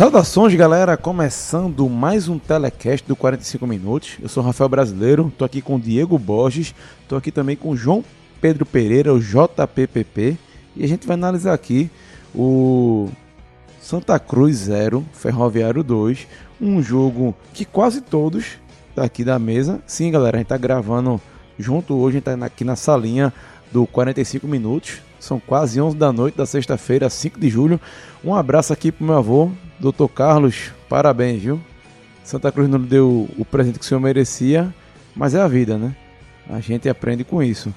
Saudações, galera! Começando mais um telecast do 45 minutos. Eu sou Rafael Brasileiro, tô aqui com o Diego Borges, tô aqui também com o João Pedro Pereira, o JPPP, e a gente vai analisar aqui o Santa Cruz 0, Ferroviário 2, um jogo que quase todos daqui da mesa, sim, galera, a gente tá gravando junto hoje, a gente tá aqui na salinha do 45 minutos. São quase 11 da noite da sexta-feira, 5 de julho. Um abraço aqui pro meu avô, Doutor Carlos, parabéns, viu? Santa Cruz não lhe deu o presente que o senhor merecia, mas é a vida, né? A gente aprende com isso.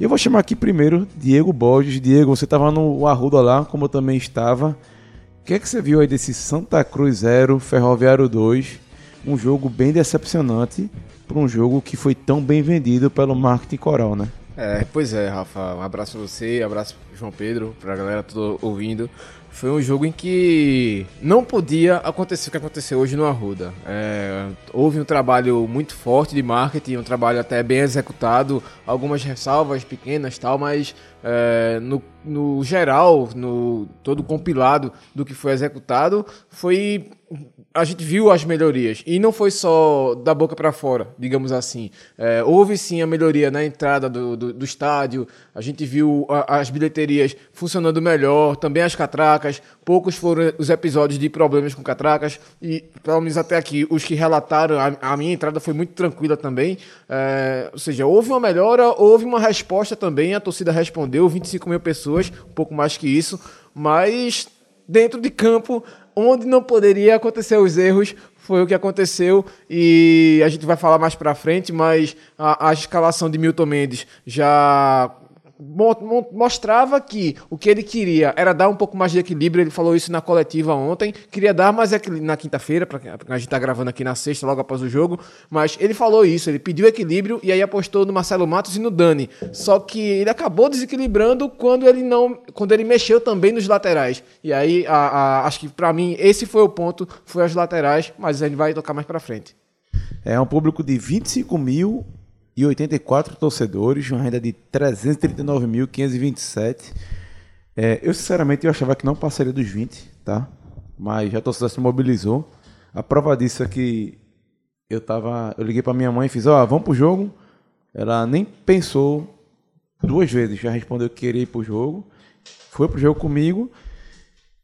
Eu vou chamar aqui primeiro Diego Borges. Diego, você estava no Arruda lá, como eu também estava. O que é que você viu aí desse Santa Cruz 0, Ferroviário 2? Um jogo bem decepcionante para um jogo que foi tão bem vendido pelo marketing coral, né? É, pois é, Rafa. Um abraço pra você, um abraço pro João Pedro, pra galera toda ouvindo. Foi um jogo em que não podia acontecer o que aconteceu hoje no Arruda. É, houve um trabalho muito forte de marketing, um trabalho até bem executado, algumas ressalvas pequenas tal, mas é, no, no geral, no todo compilado do que foi executado, foi a gente viu as melhorias e não foi só da boca para fora, digamos assim. É, houve sim a melhoria na entrada do, do, do estádio, a gente viu a, as bilheterias funcionando melhor, também as catracas. Poucos foram os episódios de problemas com catracas e, pelo menos até aqui, os que relataram, a, a minha entrada foi muito tranquila também. É, ou seja, houve uma melhora, houve uma resposta também, a torcida respondeu, 25 mil pessoas, um pouco mais que isso, mas dentro de campo onde não poderia acontecer os erros foi o que aconteceu e a gente vai falar mais para frente, mas a, a, escalação de Milton Mendes já mostrava que o que ele queria era dar um pouco mais de equilíbrio. Ele falou isso na coletiva ontem. Queria dar mais equilíbrio na quinta-feira, a gente tá gravando aqui na sexta, logo após o jogo. Mas ele falou isso, ele pediu equilíbrio e aí apostou no Marcelo Matos e no Dani. Só que ele acabou desequilibrando quando ele não. quando ele mexeu também nos laterais. E aí, a, a, acho que para mim, esse foi o ponto, foi as laterais, mas gente vai tocar mais para frente. É um público de 25 mil e 84 torcedores, uma renda de 339.527. É, eu, sinceramente, eu achava que não passaria dos 20, tá? Mas a torcida se mobilizou. A prova disso é que eu tava. Eu liguei para minha mãe e fiz, ó, oh, vamos pro jogo. Ela nem pensou duas vezes, já respondeu que queria ir pro jogo. Foi pro jogo comigo.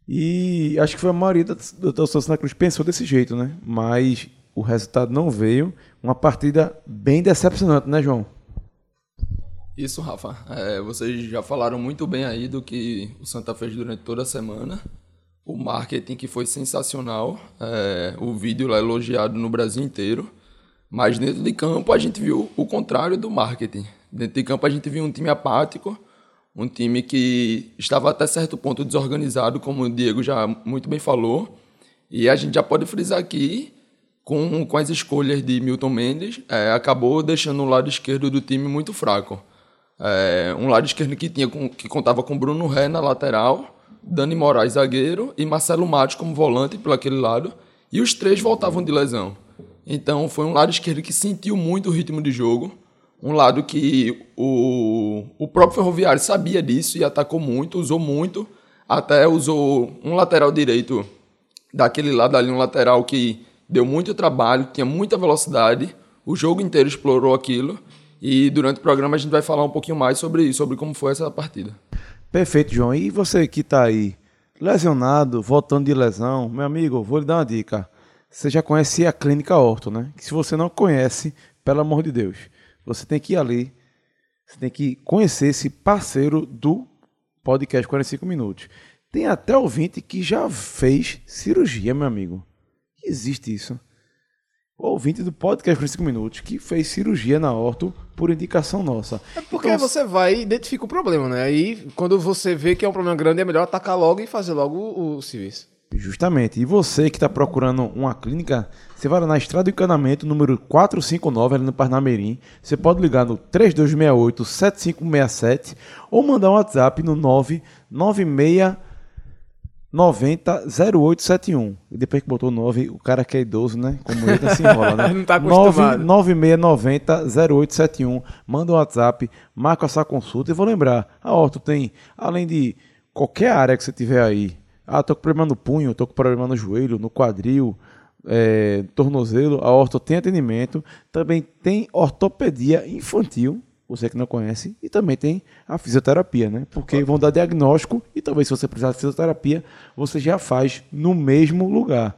E acho que foi a maioria da, da torcida na Cruz pensou desse jeito, né? Mas o resultado não veio. Uma partida bem decepcionante, né, João? Isso, Rafa. É, vocês já falaram muito bem aí do que o Santa fez durante toda a semana. O marketing que foi sensacional. É, o vídeo lá elogiado no Brasil inteiro. Mas dentro de campo a gente viu o contrário do marketing. Dentro de campo a gente viu um time apático, um time que estava até certo ponto desorganizado, como o Diego já muito bem falou. E a gente já pode frisar aqui com, com as escolhas de Milton Mendes, é, acabou deixando o lado esquerdo do time muito fraco. É, um lado esquerdo que, tinha, que contava com Bruno Ré na lateral, Dani Moraes zagueiro e Marcelo Matos como volante por aquele lado, e os três voltavam de lesão. Então foi um lado esquerdo que sentiu muito o ritmo de jogo, um lado que o, o próprio Ferroviário sabia disso e atacou muito, usou muito, até usou um lateral direito daquele lado ali, um lateral que deu muito trabalho, tinha muita velocidade, o jogo inteiro explorou aquilo. E durante o programa a gente vai falar um pouquinho mais sobre isso, sobre como foi essa partida. Perfeito, João. E você que está aí lesionado, voltando de lesão, meu amigo, vou lhe dar uma dica. Você já conhece a Clínica Orto, né? Que se você não conhece, pelo amor de Deus, você tem que ir ali, você tem que conhecer esse parceiro do podcast 45 minutos. Tem até ouvinte que já fez cirurgia, meu amigo existe isso. O ouvinte do podcast por 5 minutos que fez cirurgia na orto por indicação nossa. É porque então, você vai e identifica o problema, né? Aí, quando você vê que é um problema grande, é melhor atacar logo e fazer logo o, o serviço. Justamente. E você que está procurando uma clínica, você vai lá na Estrada do Encanamento, número 459, ali no Parnamirim. Você pode ligar no 3268-7567 ou mandar um WhatsApp no 996 90 0871. E depois que botou 9, o cara que é idoso, né? Como ele se enrola, né? Não tá acostumado. 9690 0871. Manda um WhatsApp, marca essa consulta. E vou lembrar, a Orto tem, além de qualquer área que você tiver aí, Ah, tô com problema no punho, tô com problema no joelho, no quadril, é, tornozelo. A orto tem atendimento. Também tem ortopedia infantil, você que não conhece, e também tem a fisioterapia, né? Porque vão dar diagnóstico e talvez se você precisar de fisioterapia, você já faz no mesmo lugar.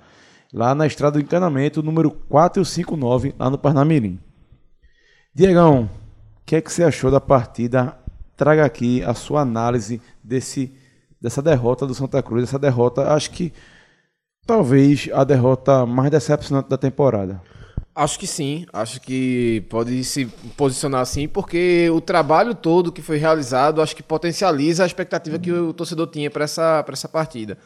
Lá na estrada do encanamento, número 459, lá no Parnamirim. Diegão, o que é que você achou da partida? Traga aqui a sua análise desse dessa derrota do Santa Cruz, essa derrota, acho que talvez a derrota mais decepcionante da temporada. Acho que sim, acho que pode se posicionar assim, porque o trabalho todo que foi realizado, acho que potencializa a expectativa que o torcedor tinha para essa, essa partida.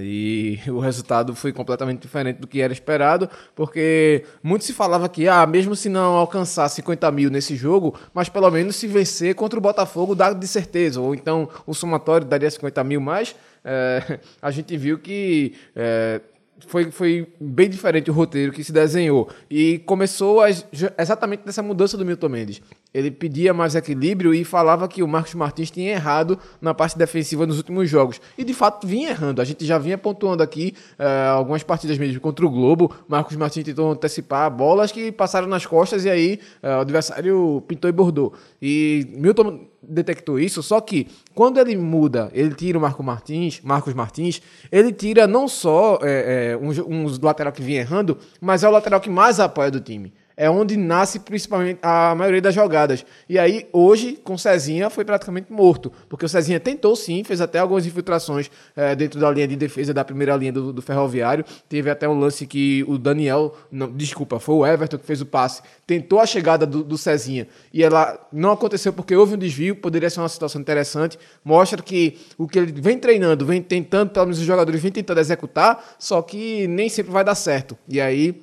E o resultado foi completamente diferente do que era esperado, porque muito se falava que, ah, mesmo se não alcançar 50 mil nesse jogo, mas pelo menos se vencer contra o Botafogo dá de certeza, ou então o somatório daria 50 mil mais. É, a gente viu que é, foi, foi bem diferente o roteiro que se desenhou. E começou as, exatamente dessa mudança do Milton Mendes. Ele pedia mais equilíbrio e falava que o Marcos Martins tinha errado na parte defensiva nos últimos jogos. E de fato vinha errando. A gente já vinha pontuando aqui uh, algumas partidas mesmo contra o Globo. Marcos Martins tentou antecipar bolas que passaram nas costas e aí uh, o adversário pintou e bordou. E Milton detectou isso, só que quando ele muda, ele tira o Marco Martins, Marcos Martins, ele tira não só é, é, lateral que vinha errando, mas é o lateral que mais apoia do time é onde nasce principalmente a maioria das jogadas. E aí, hoje, com o Cezinha, foi praticamente morto. Porque o Cezinha tentou sim, fez até algumas infiltrações é, dentro da linha de defesa da primeira linha do, do, Ferroviário. Teve até um lance que o Daniel, não, desculpa, foi o Everton que fez o passe, tentou a chegada do, do Cezinha. E ela não aconteceu porque houve um desvio, poderia ser uma situação interessante. Mostra que o que ele vem treinando, vem tentando, pelo menos os jogadores vêm tentando executar, só que nem sempre vai dar certo. E aí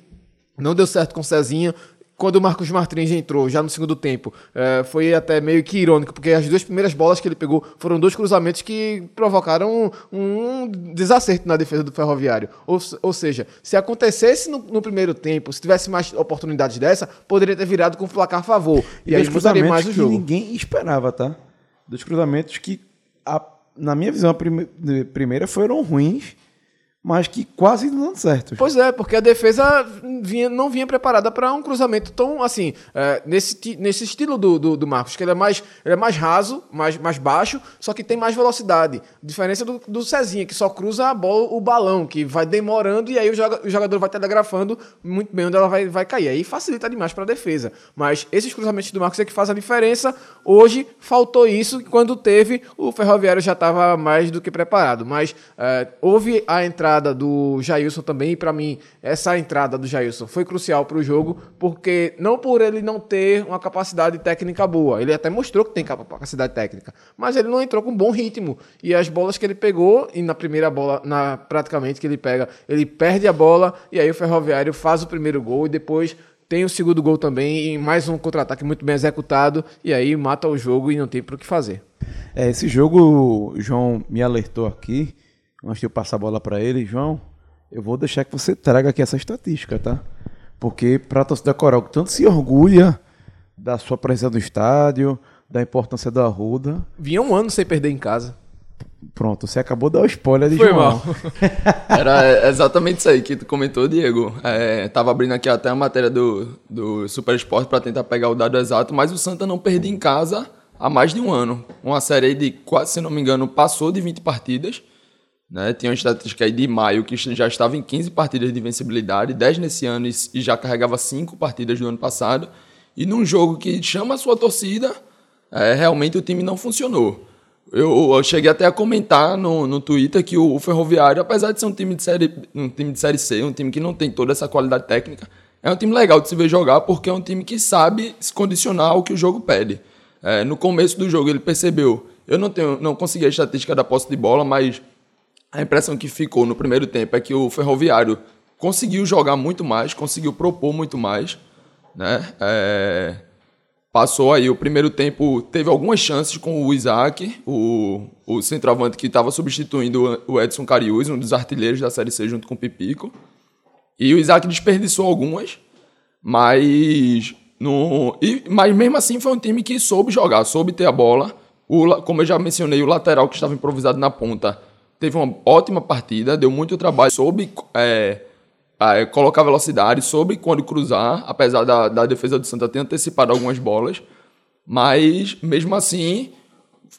não deu certo com o Cezinha. Quando o Marcos Martins entrou, já no segundo tempo, é, foi até meio que irônico, porque as duas primeiras bolas que ele pegou foram dois cruzamentos que provocaram um, desacerto na defesa do Ferroviário. Ou, ou seja, se acontecesse no, no, primeiro tempo, se tivesse mais oportunidades dessa, poderia ter virado com o placar a favor. E, e aí mudaria mais o jogo. Que ninguém esperava, tá? Dos cruzamentos que, a, na minha visão, a prime, primeira foram ruins mas que quase não dando certo. Pois é, porque a defesa vinha, não vinha preparada para um cruzamento tão assim, é, nesse, nesse estilo do, do, do, Marcos, que ele é mais, ele é mais raso, mais, mais baixo, só que tem mais velocidade. Diferença do, do Cezinha, que só cruza a bola, o balão, que vai demorando e aí o, joga, o jogador vai telegrafando muito bem onde ela vai, vai cair. Aí facilita demais para a defesa. Mas esses cruzamentos do Marcos é que faz a diferença. Hoje faltou isso, quando teve, o Ferroviário já estava mais do que preparado. Mas é, houve a entrada entrada do Jailson também, para mim, essa entrada do Jailson foi crucial para o jogo, porque não por ele não ter uma capacidade técnica boa, ele até mostrou que tem capacidade técnica, mas ele não entrou com bom ritmo. E as bolas que ele pegou, e na primeira bola, na praticamente que ele pega, ele perde a bola, e aí o Ferroviário faz o primeiro gol e depois tem o segundo gol também e mais um contra-ataque muito bem executado e aí mata o jogo e não tem para o que fazer. É, esse jogo, o João me alertou aqui, antes de eu passar a bola para ele, João, eu vou deixar que você traga aqui essa estatística, tá? Porque para a torcida Coral, que tanto se orgulha da sua presença no estádio, da importância da Arruda. Vinha um ano sem perder em casa. Pronto, você acabou de dar o spoiler de Foi João. mal. Era exatamente isso aí que tu comentou, Diego. É, tava abrindo aqui até a matéria do, do Super Esporte para tentar pegar o dado exato, mas o Santa não perdia em casa há mais de um ano. Uma série de, quase, se não me engano, passou de 20 partidas. Né? Tinha uma estatística aí de maio que já estava em 15 partidas de vencibilidade, 10 nesse ano e já carregava 5 partidas do ano passado. E num jogo que chama a sua torcida, é, realmente o time não funcionou. Eu, eu, cheguei até a comentar no, no Twitter que o, o, Ferroviário, apesar de ser um time de, série, um time de Série C, um time que não tem toda essa qualidade técnica, é um time legal de se ver jogar porque é um time que sabe se condicionar ao que o jogo pede. É, no começo do jogo ele percebeu, eu não, tenho, não consegui a estatística da posse de bola, mas a impressão que ficou no primeiro tempo é que o Ferroviário conseguiu jogar muito mais, conseguiu propor muito mais, né? É... Passou aí o primeiro tempo, teve algumas chances com o Isaac, o, o centroavante que estava substituindo o Edson Cariús, um dos artilheiros da Série C junto com o Pipico. E o Isaac desperdiçou algumas, mas no, e, mas mesmo assim foi um time que soube jogar, soube ter a bola. O, como eu já mencionei, o lateral que estava improvisado na ponta teve uma ótima partida, deu muito trabalho, soube é, é, colocar velocidade, soube quando cruzar, apesar da, da defesa do Santa ter antecipado algumas bolas. Mas, mesmo assim,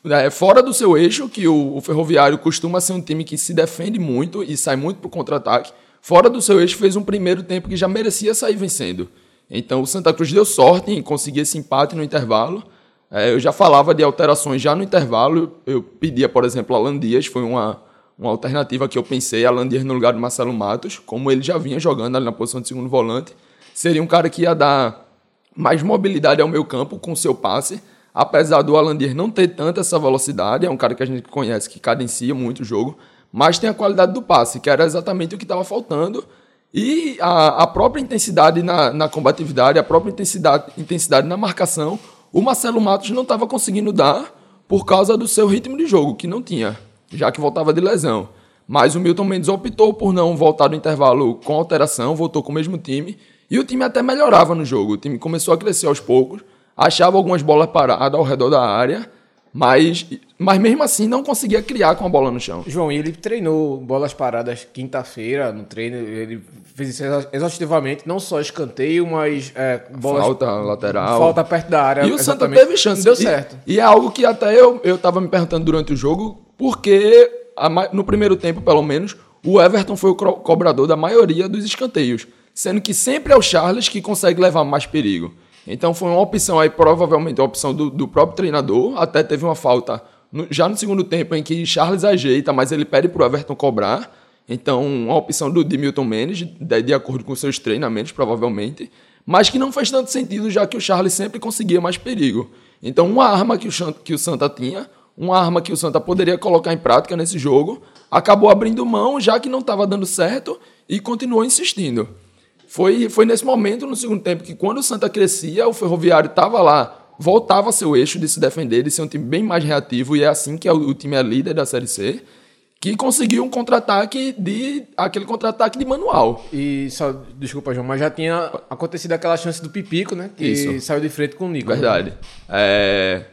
é, fora do seu eixo, que o, o, Ferroviário costuma ser um time que se defende muito e sai muito para o contra-ataque, fora do seu eixo fez um primeiro tempo que já merecia sair vencendo. Então o Santa Cruz deu sorte em conseguir esse empate no intervalo. É, eu já falava de alterações já no intervalo. Eu pedia, por exemplo, Alan Dias, foi uma, uma alternativa que eu pensei, Alan Dias no lugar do Marcelo Matos, como ele já vinha jogando ali na posição de segundo volante. Seria um cara que ia dar mais mobilidade ao meu campo com seu passe. Apesar do Alandir não ter tanta essa velocidade, é um cara que a gente conhece que cadencia muito o jogo, mas tem a qualidade do passe, que era exatamente o que estava faltando. E a, a, própria intensidade na, na, combatividade, a própria intensidade, intensidade na marcação, o Marcelo Matos não estava conseguindo dar por causa do seu ritmo de jogo, que não tinha, já que voltava de lesão. Mas o Milton Mendes optou por não voltar do intervalo com alteração, voltou com o mesmo time e o time até melhorava no jogo. O time começou a crescer aos poucos, achava algumas bolas paradas ao redor da área, mas, mas mesmo assim não conseguia criar com a bola no chão. João, e ele treinou bolas paradas quinta-feira no treino, ele fez isso exaustivamente, não só escanteio, mas é, bolas... Falta lateral. Falta perto da área. E o Santa teve chance. Deu certo. E, e, é algo que até eu, eu tava me perguntando durante o jogo, porque no primeiro tempo, pelo menos, o Everton foi o cobrador da maioria dos escanteios sendo que sempre é o Charles que consegue levar mais perigo. Então foi uma opção aí, provavelmente uma opção do, do próprio treinador. Até teve uma falta no, já no segundo tempo em que Charles ajeita, mas ele pede para o Everton cobrar. Então, uma opção do de Milton Mendes, de, de acordo com seus treinamentos, provavelmente. Mas que não faz tanto sentido, já que o Charles sempre conseguia mais perigo. Então, uma arma que o, que o Santa tinha, uma arma que o Santa poderia colocar em prática nesse jogo, acabou abrindo mão, já que não estava dando certo, e continuou insistindo. Foi, foi nesse momento, no segundo tempo, que quando o Santa crescia, o Ferroviário estava lá, voltava ao seu eixo de se defender, de ser um time bem mais reativo, e é assim que é o, o time é líder da Série C, que conseguiu um contra-ataque de. aquele contra-ataque de manual. E só, desculpa, João, mas já tinha acontecido aquela chance do Pipico, né? Que Isso. saiu de frente com o Nico. Verdade. Né? É,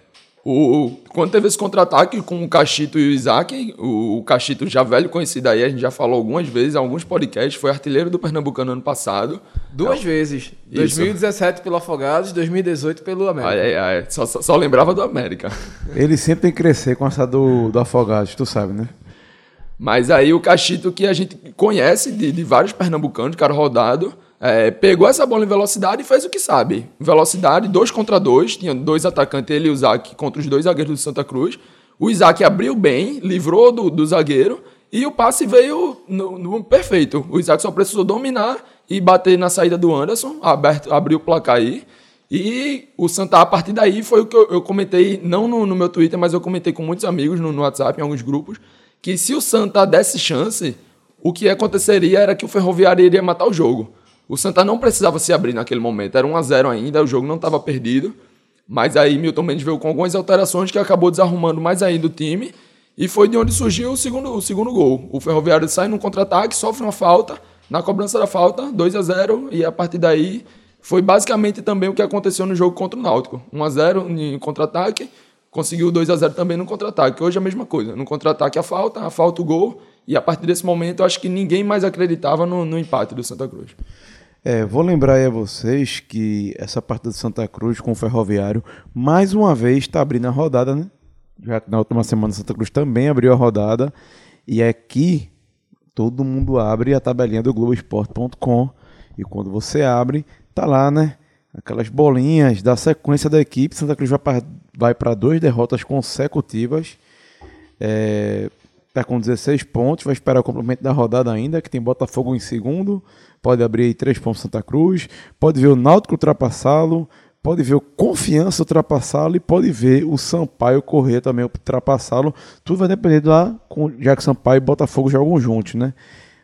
o, quando teve esse contra-ataque com o Cachito e o Isaac, o, o Cachito já velho conhecido aí, a gente já falou algumas vezes, em alguns podcasts, foi artilheiro do Pernambucano ano passado. Duas é, vezes. Isso. 2017 pelo Afogados, 2018 pelo América. Ai, ai, ai. Só, só, só, lembrava do América. Ele sempre tem que crescer com essa do, do Afogados, tu sabe, né? Mas aí o Cachito que a gente conhece de, de vários pernambucanos, cara rodado, é, pegou essa bola em velocidade e fez o que sabe. Velocidade, dois contra dois. Tinha dois atacantes, ele e o Isaac, contra os dois zagueiros do Santa Cruz. O Isaac abriu bem, livrou do, do zagueiro e o passe veio no, no, perfeito. O Isaac só precisou dominar e bater na saída do Anderson, aberto, abriu o placar aí. E o Santa, a partir daí, foi o que eu, eu comentei, não no, no, meu Twitter, mas eu comentei com muitos amigos no, no WhatsApp, em alguns grupos, que se o Santa desse chance, o que aconteceria era que o Ferroviário iria matar o jogo. O Santa não precisava se abrir naquele momento, era 1 a 0 ainda, o jogo não estava perdido. Mas aí Milton Mendes veio com algumas alterações que acabou desarrumando mais ainda o time. E foi de onde surgiu o segundo, o segundo gol. O Ferroviário sai num contra-ataque, sofre uma falta. Na cobrança da falta, 2 a 0 E a partir daí foi basicamente também o que aconteceu no jogo contra o Náutico. 1 a 0 em contra-ataque, conseguiu 2 a 0 também no contra-ataque. Hoje é a mesma coisa. No contra-ataque a falta, a falta o gol. E a partir desse momento, eu acho que ninguém mais acreditava no, no empate do Santa Cruz. É, vou lembrar aí a vocês que essa partida de Santa Cruz com o Ferroviário, mais uma vez está abrindo a rodada, né? Já que na última semana Santa Cruz também abriu a rodada. E aqui todo mundo abre a tabelinha do Globoesporte.com. E quando você abre, tá lá, né? Aquelas bolinhas da sequência da equipe. Santa Cruz vai para duas derrotas consecutivas. É, tá com 16 pontos, vai esperar o complemento da rodada ainda, que tem Botafogo em segundo, pode abrir aí 3 pontos Santa Cruz, pode ver o Náutico ultrapassá-lo, pode ver o Confiança ultrapassá-lo e pode ver o Sampaio correr também ultrapassá-lo. Tudo vai depender lá, já que Sampaio e Botafogo jogam juntos, né?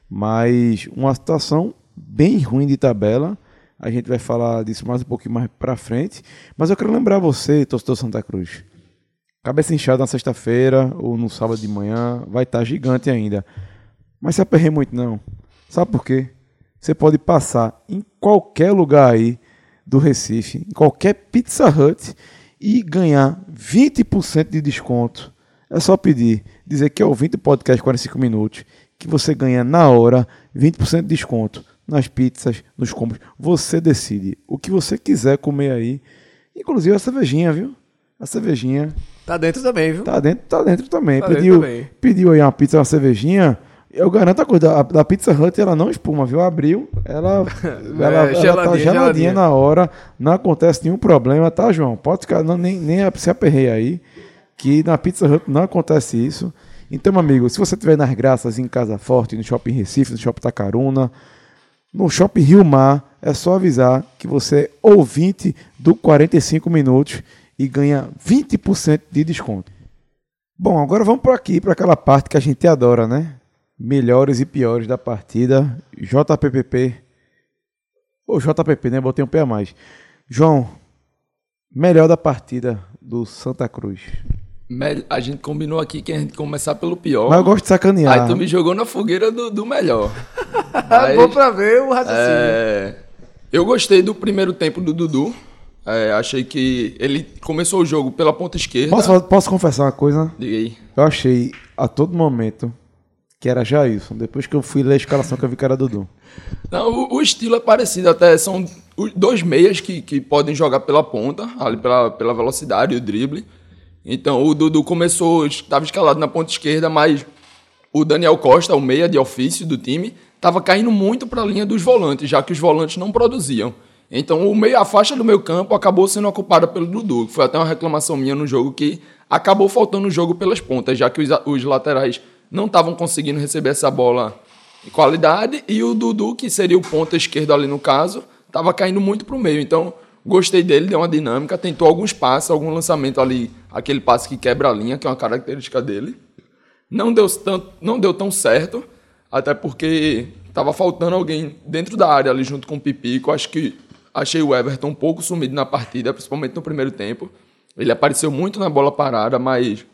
Mas uma situação bem ruim de tabela. A gente vai falar disso mais um pouquinho mais para frente. Mas eu quero lembrar você, torcedor Santa Cruz. Cabeça inchada na sexta-feira ou no sábado de manhã, vai estar tá gigante ainda. Mas se aperrei muito não. Sabe por quê? Você pode passar em qualquer lugar aí do Recife, em qualquer Pizza Hut e ganhar 20% de desconto É só pedir, dizer que é ouvinte do podcast 45 minutos, que você ganha na hora 20% de desconto nas pizzas, nos combos. Você decide o que você quiser comer aí. Inclusive a cervejinha, viu? A cervejinha. Tá dentro também, viu? Tá dentro, tá dentro também. Tá pediu, dentro também. pediu aí uma pizza, uma cervejinha. Eu garanto a coisa, a, da Pizza Hut ela não espuma, viu? Abriu, ela, ela, ela tá geladinha, geladinha geladinha. na hora, não acontece nenhum problema, tá, João? Pode ficar, não, nem, nem se aperreia aí, que na Pizza Hut não acontece isso. Então, meu amigo, se você estiver nas graças em Casa Forte, no Shopping Recife, no Shopping Tacaruna, no Shopping Rio Mar, é só avisar que você é ouvinte do 45 minutos e ganha 20% de desconto. Bom, agora vamos por aqui, para aquela parte que a gente adora, né? Melhores e piores da partida. JPPP. Ou JPP, né? Botei um pé a mais. João, melhor da partida do Santa Cruz. A gente combinou aqui que a gente começar pelo pior. Mas eu gosto de sacanear. Aí tu me jogou na fogueira do, do melhor. Ah, bom pra ver o raciocínio. É, eu gostei do primeiro tempo do Dudu. É, achei que ele começou o jogo pela ponta esquerda. Posso, posso confessar uma coisa? Diga aí. Eu achei a todo momento que era Jailson. Depois que eu fui ler a escalação que eu vi que era Dudu. Não, o, o estilo é parecido até. São dois meias que, que podem jogar pela ponta, ali pela, pela velocidade e o drible. Então o Dudu começou, estava escalado na ponta esquerda, mas o Daniel Costa, o meia de ofício do time, estava caindo muito para a linha dos volantes, já que os volantes não produziam. Então o meio, a faixa do meio campo acabou sendo ocupada pelo Dudu. Foi até uma reclamação minha no jogo que acabou faltando o jogo pelas pontas, já que os, os laterais não estavam conseguindo receber essa bola em qualidade e o Dudu, que seria o ponta esquerdo ali no caso, estava caindo muito para o meio. Então gostei dele, deu uma dinâmica, tentou alguns passes, algum lançamento ali, aquele passe que quebra a linha, que é uma característica dele. Não deu, tanto, não deu tão certo, até porque estava faltando alguém dentro da área ali junto com o Pipico. Acho que achei o Everton um pouco sumido na partida, principalmente no primeiro tempo. Ele apareceu muito na bola parada, mas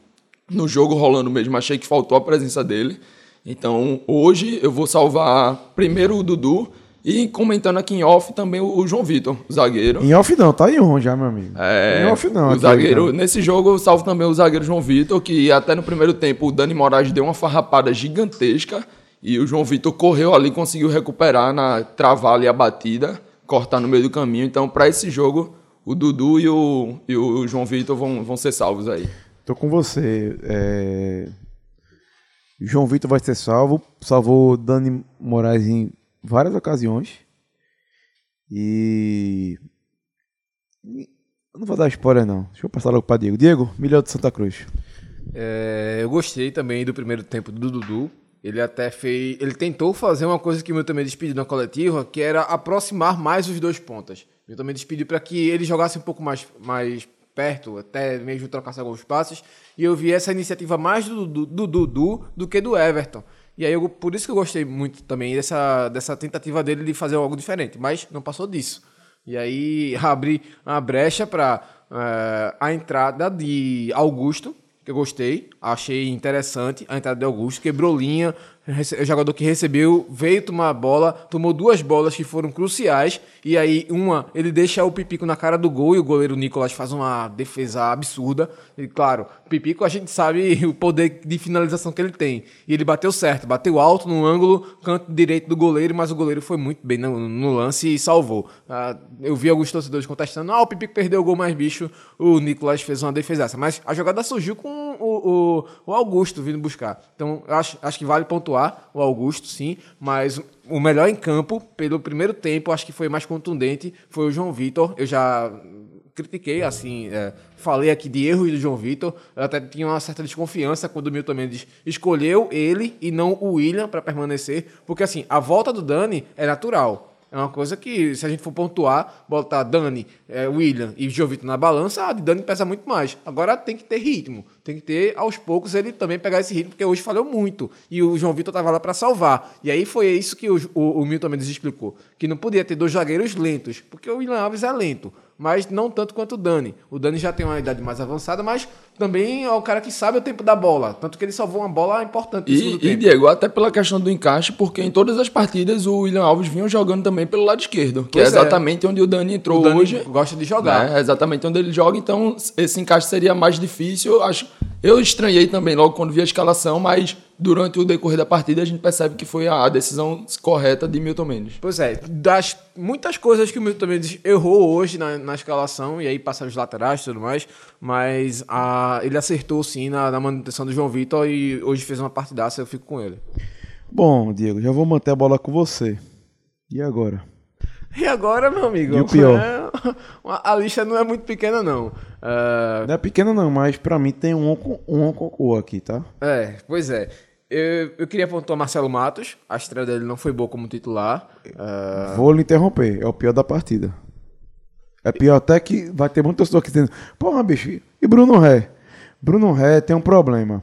no jogo rolando mesmo achei que faltou a presença dele. Então hoje eu vou salvar primeiro o Dudu e comentando aqui em off também o João Vitor, o zagueiro. Em off não, tá em on já, meu amigo. É, em off não. o zagueiro, não. nesse jogo eu salvo também o zagueiro João Vitor, que até no primeiro tempo o Dani Moraes deu uma farrapada gigantesca e o João Vitor correu ali, conseguiu recuperar, na travar ali a batida, cortar no meio do caminho. Então, para esse jogo, o Dudu e o, e o João Vitor vão, vão ser salvos aí. Tô com você. é, João Vitor vai ser salvo. Salvou Dani Moraes em várias ocasiões. E. Eu não vou dar spoiler, não. Deixa eu passar logo para Diego. Diego, melhor do Santa Cruz. É, eu gostei também do primeiro tempo do Dudu. Ele até fez. Ele tentou fazer uma coisa que o Milton Mendes pediu na coletiva, que era aproximar mais os dois pontas. O Milton Mendes pediu para que ele jogasse um pouco mais, mais perto, até mesmo trocasse alguns passes. E eu vi essa iniciativa mais do, do, do Dudu do que do Everton. E aí, eu, por isso que eu gostei muito também dessa, dessa tentativa dele de fazer algo diferente. Mas não passou disso. E aí abri uma brecha para a entrada de Augusto, eu gostei, achei interessante a entrada de Augusto, quebrou linha, jogador que recebeu veio tomar a bola, tomou duas bolas que foram cruciais, e aí uma, ele deixa o Pipico na cara do gol e o goleiro Nicolas faz uma defesa absurda. E claro, o Pipico a gente sabe o poder de finalização que ele tem. E ele bateu certo, bateu alto no ângulo, canto direito do goleiro, mas o goleiro foi muito bem no, no lance e salvou. Ah, eu vi alguns torcedores contestando, ah, o Pipico perdeu o gol mais bicho, o Nicolas fez uma defesaça. Mas a jogada surgiu com o, o, o Augusto vindo buscar. Então, acho, acho que vale pontuar o Augusto, sim, mas o melhor em campo, pelo primeiro tempo, acho que foi mais contundente, foi o João Vitor. Eu já critiquei, assim, é, falei aqui de erros do João Vitor. Eu até tinha uma certa desconfiança quando o Milton Mendes escolheu ele e não o William para permanecer, porque assim, a volta do Dani é natural. É uma coisa que, se a gente for pontuar, botar Dani, é, William e João Vitor na balança, a de Dani pesa muito mais. Agora tem que ter ritmo. Tem que ter, aos poucos, ele também pegar esse ritmo, porque hoje falhou muito. E o João Vitor estava lá para salvar. E aí foi isso que o, o, o Milton Mendes explicou. Que não podia ter dois zagueiros lentos, porque o William Alves é lento. Mas não tanto quanto o Dani. O Dani já tem uma idade mais avançada, mas também é o cara que sabe o tempo da bola. Tanto que ele salvou uma bola importante no E, e. Diego, até pela questão do encaixe, porque em todas as partidas o William Alves vinha jogando também pelo lado esquerdo, que Pois é é. exatamente onde o Dani entrou O Dani hoje. gosta de jogar. né? É exatamente onde ele joga, então esse encaixe seria mais difícil. Eu Acho Eu estranhei também logo quando vi a escalação, mas durante o decorrer da partida a gente percebe que foi a decisão correta de Milton Mendes. Pois é, das muitas coisas que o Milton Mendes errou hoje na, na escalação, e aí passaram os laterais e tudo mais, mas a, ele acertou sim na, na manutenção do João Vitor e hoje fez uma partidaça, eu fico com ele. Bom, Diego, já vou manter a bola com você. E agora? E agora, meu amigo? E o pior? é, a lista não é muito pequena, não. É, Não é pequena não, mas pra mim tem um onco- um aqui, tá? é, pois é. Eu, eu queria pontuar Marcelo Matos. A estreia dele não foi boa como titular. É, Vou lhe interromper, é o pior da partida. É pior até que vai ter muito torcedor aqui dizendo, porra, bicho, e Bruno Ré? Bruno Ré tem um problema.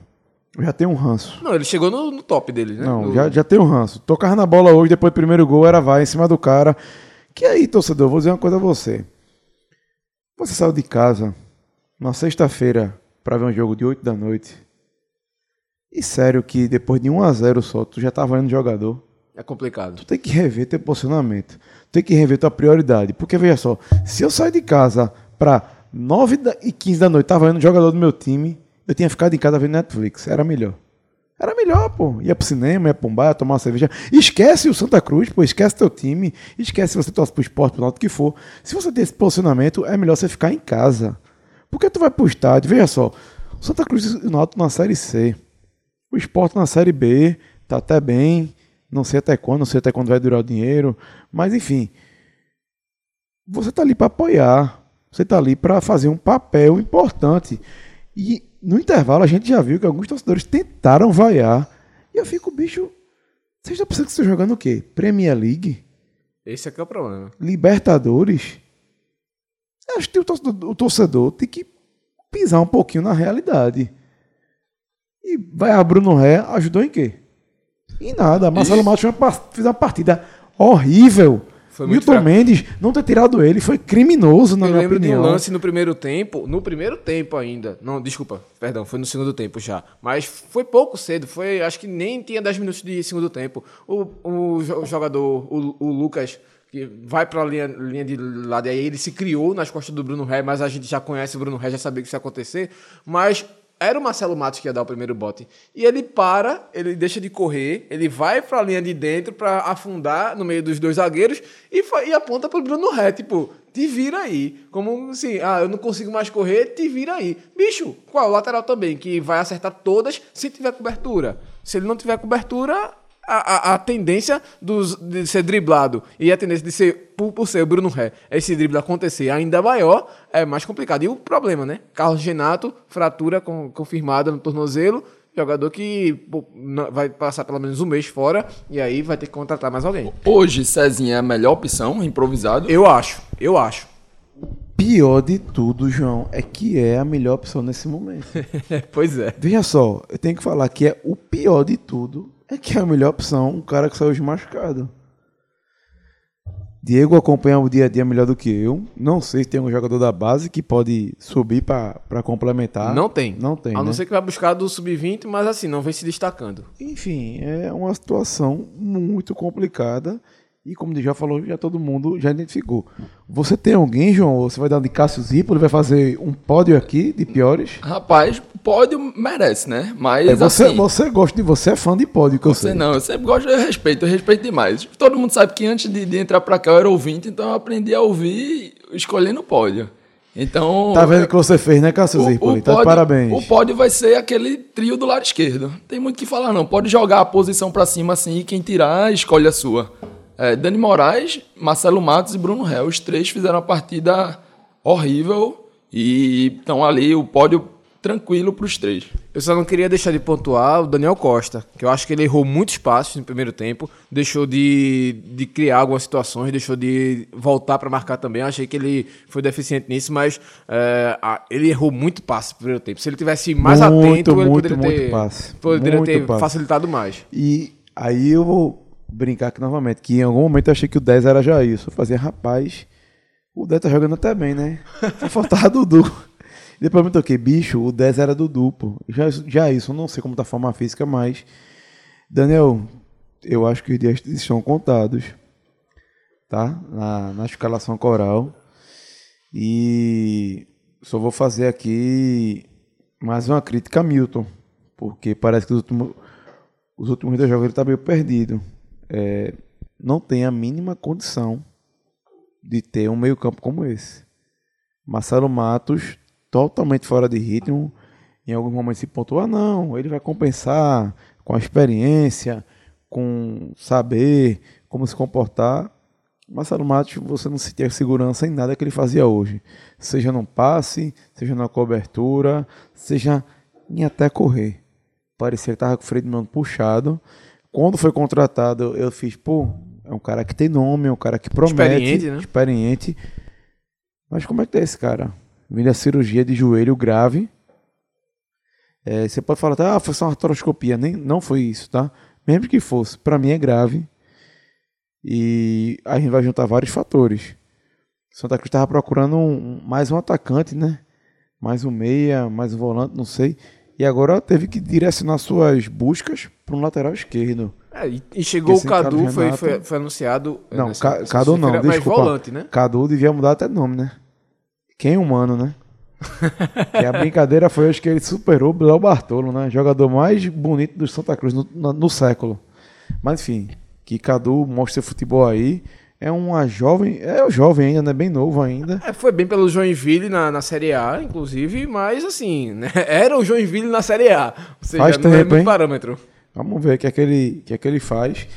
Já tenho um ranço. não, ele chegou no, no top dele, né? Não, No- já, já tem um ranço. Tocava na bola hoje, depois do primeiro gol, era vai em cima do cara. Que aí, torcedor, vou dizer uma coisa a você. Você saiu de casa na sexta-feira pra ver um jogo de 8 da noite. E sério que depois de 1 a 0 só, tu já tava indo jogador. É complicado. Tu tem que rever teu posicionamento. Tem que rever tua prioridade. Porque veja só, se eu sair de casa pra 9 da- e 15 da noite, tava indo jogador do meu time, eu tinha ficado em casa vendo Netflix. Era melhor. Era melhor, pô. Ia pro cinema, ia pra um bar, ia tomar uma cerveja. Esquece o Santa Cruz, pô. Esquece teu time. Esquece se você torce pro esporte, pro o que for. Se você tem esse posicionamento, é melhor você ficar em casa. Porque tu vai pro estádio. Veja só. O Santa Cruz e o Náutico na Série C. O esporte na Série B. Tá até bem. Não sei até quando. Não sei até quando vai durar o dinheiro. Mas, enfim. Você tá ali para apoiar. Você tá ali para fazer um papel importante. E no intervalo a gente já viu que alguns torcedores tentaram vaiar. E eu fico, bicho, vocês estão pensando que estão jogando o quê? Premier League? Esse aqui é o problema. Libertadores? Eu acho que o torcedor, o torcedor tem que pisar um pouquinho na realidade. E vai a Bruno Ré ajudou em quê? Em nada. Marcelo Matos fez uma partida horrível. Foi Milton fraco. Mendes não ter tirado ele foi criminoso, na eu minha lembro de opinião. um lance no primeiro tempo, no primeiro tempo ainda. Não, desculpa, perdão, foi no segundo tempo já. Mas foi pouco cedo, foi, acho que nem tinha 10 minutos de segundo tempo. O, o jo- jogador, o, o Lucas, que vai pra linha, linha de lado, e aí ele se criou nas costas do Bruno Ré, mas a gente já conhece o Bruno Ré, já sabia que isso ia acontecer. Mas era o Marcelo Matos que ia dar o primeiro bote. E ele para, ele deixa de correr, ele vai pra linha de dentro pra afundar no meio dos dois zagueiros e, e aponta pro Bruno Ré, tipo, te vira aí. Como assim, ah, eu não consigo mais correr, te vira aí. Bicho, qual? O lateral também, que vai acertar todas se tiver cobertura. Se ele não tiver cobertura, a, a, a tendência dos, de ser driblado e a tendência de ser, por, por ser o Bruno Ré, esse drible acontecer ainda maior, é mais complicado. E o problema, né? Carlos Genato, fratura com- confirmada no tornozelo, jogador que pô, vai passar pelo menos um mês fora e aí vai ter que contratar mais alguém. Hoje, Cezinha é a melhor opção, improvisado. Eu acho, eu acho. Pior de tudo, João, é que é a melhor opção nesse momento. pois é. Veja só, eu tenho que falar que é o pior de tudo, é que é a melhor opção um cara que saiu de machucado. Diego acompanha o dia a dia melhor do que eu. Não sei se tem um jogador da base que pode subir pra complementar. Não tem. Não tem. A não né? ser que vai buscar do sub-20, mas assim, não vem se destacando. Enfim, é uma situação muito complicada. E como já falou, já todo mundo já identificou. Você tem alguém, João? Você vai dar de Cássio Zipo? Ele vai fazer um pódio aqui de piores? Rapaz, pódio merece, né? Mas É, você, assim, você gosta de você, é fã de pódio, que eu sei. não, eu sempre gosto, eu respeito, eu respeito demais. Todo mundo sabe que antes de, de entrar pra cá eu era ouvinte, então eu aprendi a ouvir escolhendo o pódio. Então. Tá vendo o que você fez, né, Cássio Zipo? Tá de parabéns. O pódio vai ser aquele trio do lado esquerdo. Tem muito o que falar, não. Pode jogar a posição pra cima assim e quem tirar, escolhe a sua. É, Dani Moraes, Marcelo Matos e Bruno Ré. Os três fizeram uma partida horrível e estão ali o pódio tranquilo pros três. Eu só não queria deixar de pontuar o Daniel Costa, que eu acho que ele errou muitos passos no primeiro tempo, deixou de, de criar algumas situações, deixou de voltar para marcar também. Eu achei que ele foi deficiente nisso, mas é, a- ele errou muito passe no primeiro tempo. Se ele tivesse mais Muito, atento, ele muito, poderia muito ter, passe. poderia Muito ter passe. facilitado mais. E aí eu vou brincar aqui novamente, que em algum momento eu achei que o 10 era já isso. Eu fazia, rapaz, o 10 tá jogando até bem, né? Só faltava Dudu. Depois eu me toquei, bicho, o 10 era Dudu, pô. Já, já isso, eu não sei como tá a forma física, mas. Daniel, eu acho que os dias estão contados. Tá? Na, na escalação coral. E só vou fazer aqui Mais uma crítica a Milton, porque parece que os últimos, os últimos dois jogos ele está meio perdido. É, não tem a mínima condição de ter um meio-campo como esse. Marcelo Matos, totalmente fora de ritmo. Em alguns momentos se pontua, ah, não, ele vai compensar com a experiência, com saber como se comportar. Marcelo Matos, você não sentia segurança em nada que ele fazia hoje. Seja no passe, seja na cobertura, seja em até correr. Parecia que estava com o freio de mão puxado. Quando foi contratado, eu fiz, pô, é um cara que tem nome, é um cara que promete. Experiente, né? Experiente. Mas como é que tá esse cara? Vindo a cirurgia de joelho grave. É, você pode falar, ah, foi só uma artroscopia. Nem, não foi isso, tá? Mesmo que fosse, para mim é grave. E a gente vai juntar vários fatores. Santa Cruz estava procurando um, mais um atacante, né? Mais um meia, mais um volante, não sei. E agora teve que direcionar suas buscas para um lateral esquerdo. É, e, e chegou o Cadu, foi, foi, foi, anunciado. Não, nessa, Cadu não, mas desculpa. volante, né? Cadu devia mudar até nome, né? Quem humano, né? e a brincadeira foi acho que ele superou o Léo Bartolo, né? Jogador mais bonito do Santa Cruz no, no, no século. Mas enfim, que Cadu mostre futebol aí. É uma jovem, é o jovem ainda, né? Bem novo ainda. É, foi bem pelo Joinville na, na Série A, inclusive, mas assim, né? era o Joinville na Série A. Ou seja, Faz não tempo, é muito hein? parâmetro. Vamos ver o que é que ele, que é que ele faz.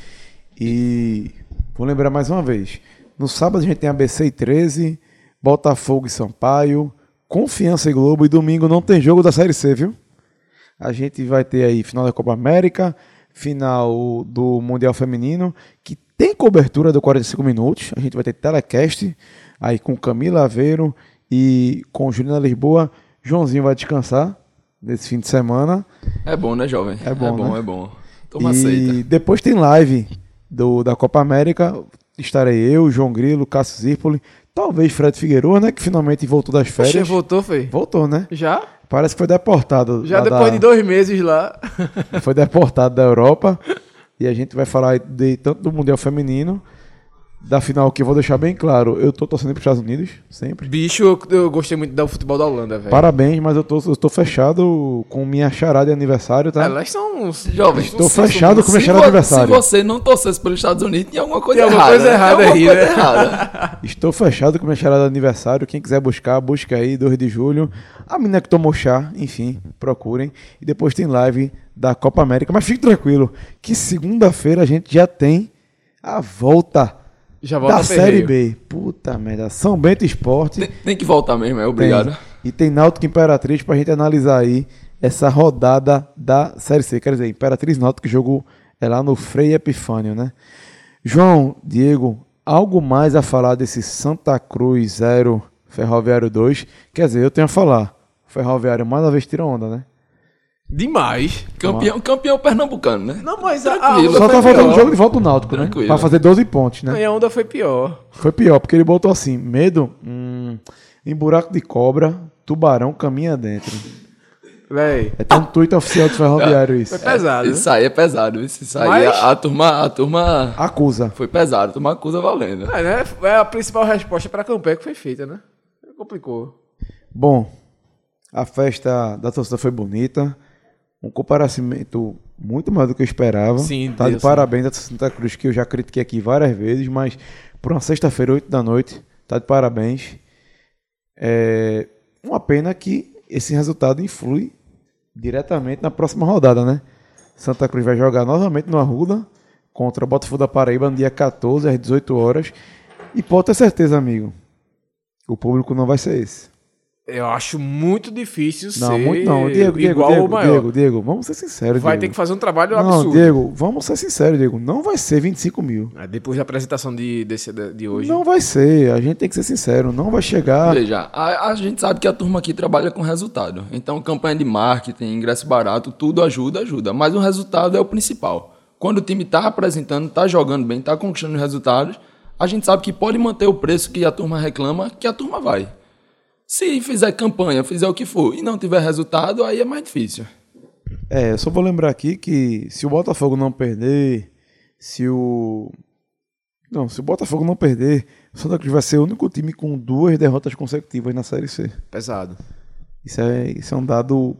E vou lembrar mais uma vez. No sábado a gente tem ABC e 13, Botafogo e Sampaio, Confiança e Globo. E domingo não tem jogo da Série C, viu? A gente vai ter aí final da Copa América, final do Mundial Feminino, que tem cobertura do 45 minutos. A gente vai ter telecast aí com Camila Aveiro e com Juliana Lisboa. Joãozinho vai descansar nesse fim de semana. É bom, né, jovem? É bom, é bom. né? É bom. Toma e aceita. depois tem live do, da Copa América. Estarei eu, João Grilo, Cássio Zirpoli, talvez Fred Figueiredo, né? Que finalmente voltou das férias. voltou, foi? Voltou, né? Já? Parece que foi deportado. Já depois da- de dois meses lá. Foi deportado da Europa. E a gente vai falar de tanto do Mundial Feminino, da final que eu vou deixar bem claro. Eu tô torcendo para os Estados Unidos, sempre. Bicho, eu, eu gostei muito do futebol da Holanda, velho. Parabéns, mas eu tô, eu tô fechado com minha charada de aniversário, tá? Elas são. uns- Jovem, Estou fechado com minha charada de aniversário. se você não torcesse pelos Estados Unidos, tem alguma coisa Tem alguma errada. coisa né? errada Tem alguma aí, né? errada. Estou fechado com minha charada de aniversário. Quem quiser buscar, busca aí, 2 de julho. A mina que tomou chá, enfim, procurem. E depois tem live da Copa América. Mas fique tranquilo, que segunda-feira a gente já tem a volta Já volta da Série. B. Puta merda. São Bento Esporte. Tem, tem que voltar mesmo, é obrigado. Tem. E tem Náutico Imperatriz pra gente analisar aí essa rodada da Série C. Quer dizer, Imperatriz Náutico, que jogo é lá no Frei Epifânio, né? João, Diego, algo mais a falar desse Santa Cruz 0, Ferroviário 2? Quer dizer, eu tenho a falar. O Ferroviário mais uma vez tira onda, né? Demais. Campeão, campeão pernambucano, né? Não, mas a, a Só tá faltando o pior. jogo de volta do Náutico, né? Tranquilo. Pra fazer 12 pontos, né? E a onda foi pior. Foi pior, porque ele botou assim: medo, hum, em buraco de cobra, tubarão caminha dentro. Véi. É tão tweet oficial do Ferroviário isso. Foi pesado. Isso aí é pesado. Isso aí, Mas- a, a turma, a turma Acusa. foi pesado. A turma acusa valendo. É, né? É a principal resposta pra campanha que foi feita, né? Complicou. Bom, a festa da torcida foi bonita. Um comparecimento muito mais do que eu esperava. Sim, tá de Deus, parabéns a Santa Cruz, que eu já critiquei aqui várias vezes, mas por uma sexta-feira, 8 da noite, tá de parabéns. É uma pena que esse resultado influi diretamente na próxima rodada, né? Santa Cruz vai jogar novamente no Arruda contra o Botafogo da Paraíba no dia 14 às 18 horas. E pode ter certeza, amigo, o público não vai ser esse. Eu acho muito difícil Não, ser muito não. Diego, Diego, igual Diego, ou maior. Diego, Diego, vamos ser sinceros, Vai Diego. ter que fazer um trabalho Não, absurdo. Diego, vamos ser sinceros, Diego. Não vai ser 25 mil. Ah, Depois da apresentação de, desse, de hoje. Não vai ser. A gente tem que ser sincero. Não vai chegar. Veja, a, a gente sabe que a turma aqui trabalha com resultado. Então, campanha de marketing, ingresso barato, tudo ajuda, ajuda. Mas o resultado é o principal. Quando o time tá apresentando, tá jogando bem, tá conquistando resultados, a gente sabe que pode manter o preço que a turma reclama, que a turma vai. Se fizer campanha, fizer o que for e não tiver resultado, aí é mais difícil. É, eu só vou lembrar aqui que se o Botafogo não perder, se o. Não, se o Botafogo não perder, o Santa Cruz vai ser o único time com duas derrotas consecutivas na Série C. Pesado. Isso é, isso é um dado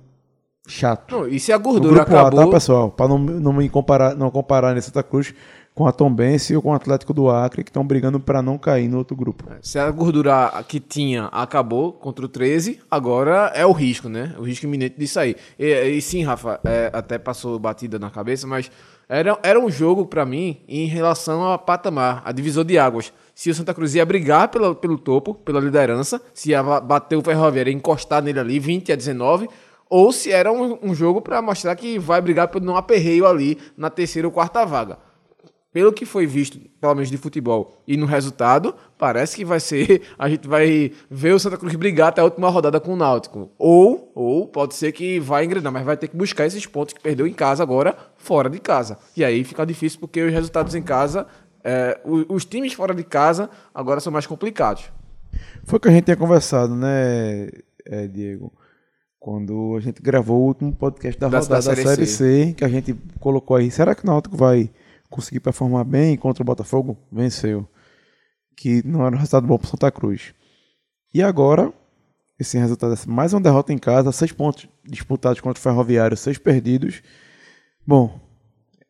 chato. Não, e se a O gordura grupo A, acabou... tá, pessoal? Pra não, não me comparar, não comparar nesse Santa Cruz com a Tombense ou com o Atlético do Acre, que estão brigando pra não cair no outro grupo. Se a gordura que tinha acabou contra o 13, agora é o risco, né? O risco iminente de sair. E, e sim, Rafa, é, até passou batida na cabeça, mas era, era um jogo pra mim em relação a patamar, a divisor de águas. Se o Santa Cruz ia brigar pela, pelo topo, pela liderança, se ia ba- bater o Ferroviário e encostar nele ali 20 a 19, ou se era um, um jogo pra mostrar que vai brigar por não aperreio ali na terceira ou quarta vaga pelo que foi visto, pelo menos de futebol, e no resultado, parece que vai ser. A gente vai ver o Santa Cruz brigar até a última rodada com o Náutico. Ou, ou pode ser que vai engrenar, mas vai ter que buscar esses pontos que perdeu em casa agora, fora de casa. E aí fica difícil porque os resultados em casa, é, o- os times fora de casa agora são mais complicados. Foi o que a gente tinha conversado, né, é, Diego? Quando a gente gravou o último podcast da, Da- rodada da da Série Série C. C, que a gente colocou aí. Será que o Náutico vai conseguir performar bem contra o Botafogo? Venceu. Que não era um resultado bom para Santa Cruz. E agora, esse resultado é mais uma derrota em casa, seis pontos disputados contra o Ferroviário, seis perdidos. Bom,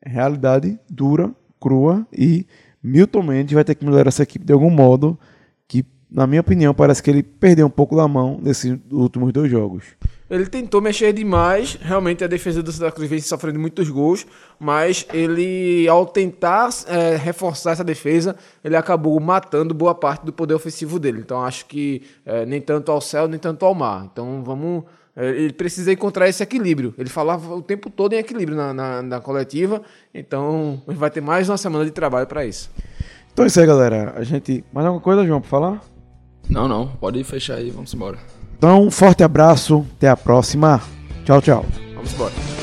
realidade dura, crua e Milton Mendes vai ter que melhorar essa equipe de algum modo, que na minha opinião parece que ele perdeu um pouco da mão nesses últimos dois jogos. Ele tentou mexer demais, realmente a defesa do Santa Cruz vem sofrendo muitos gols, mas ele, ao tentar é, reforçar essa defesa, ele acabou matando boa parte do poder ofensivo dele. Então acho que é, nem tanto ao céu, nem tanto ao mar. Então vamos. é, ele precisa encontrar esse equilíbrio. Ele falava o tempo todo em equilíbrio na, na, na coletiva, então vai ter mais uma semana de trabalho para isso. Então é isso aí, galera. A gente. Mais alguma coisa, João, para falar? Não, não, pode fechar aí, vamos embora. Então, um forte abraço, até a próxima. Tchau, tchau. Vamos embora.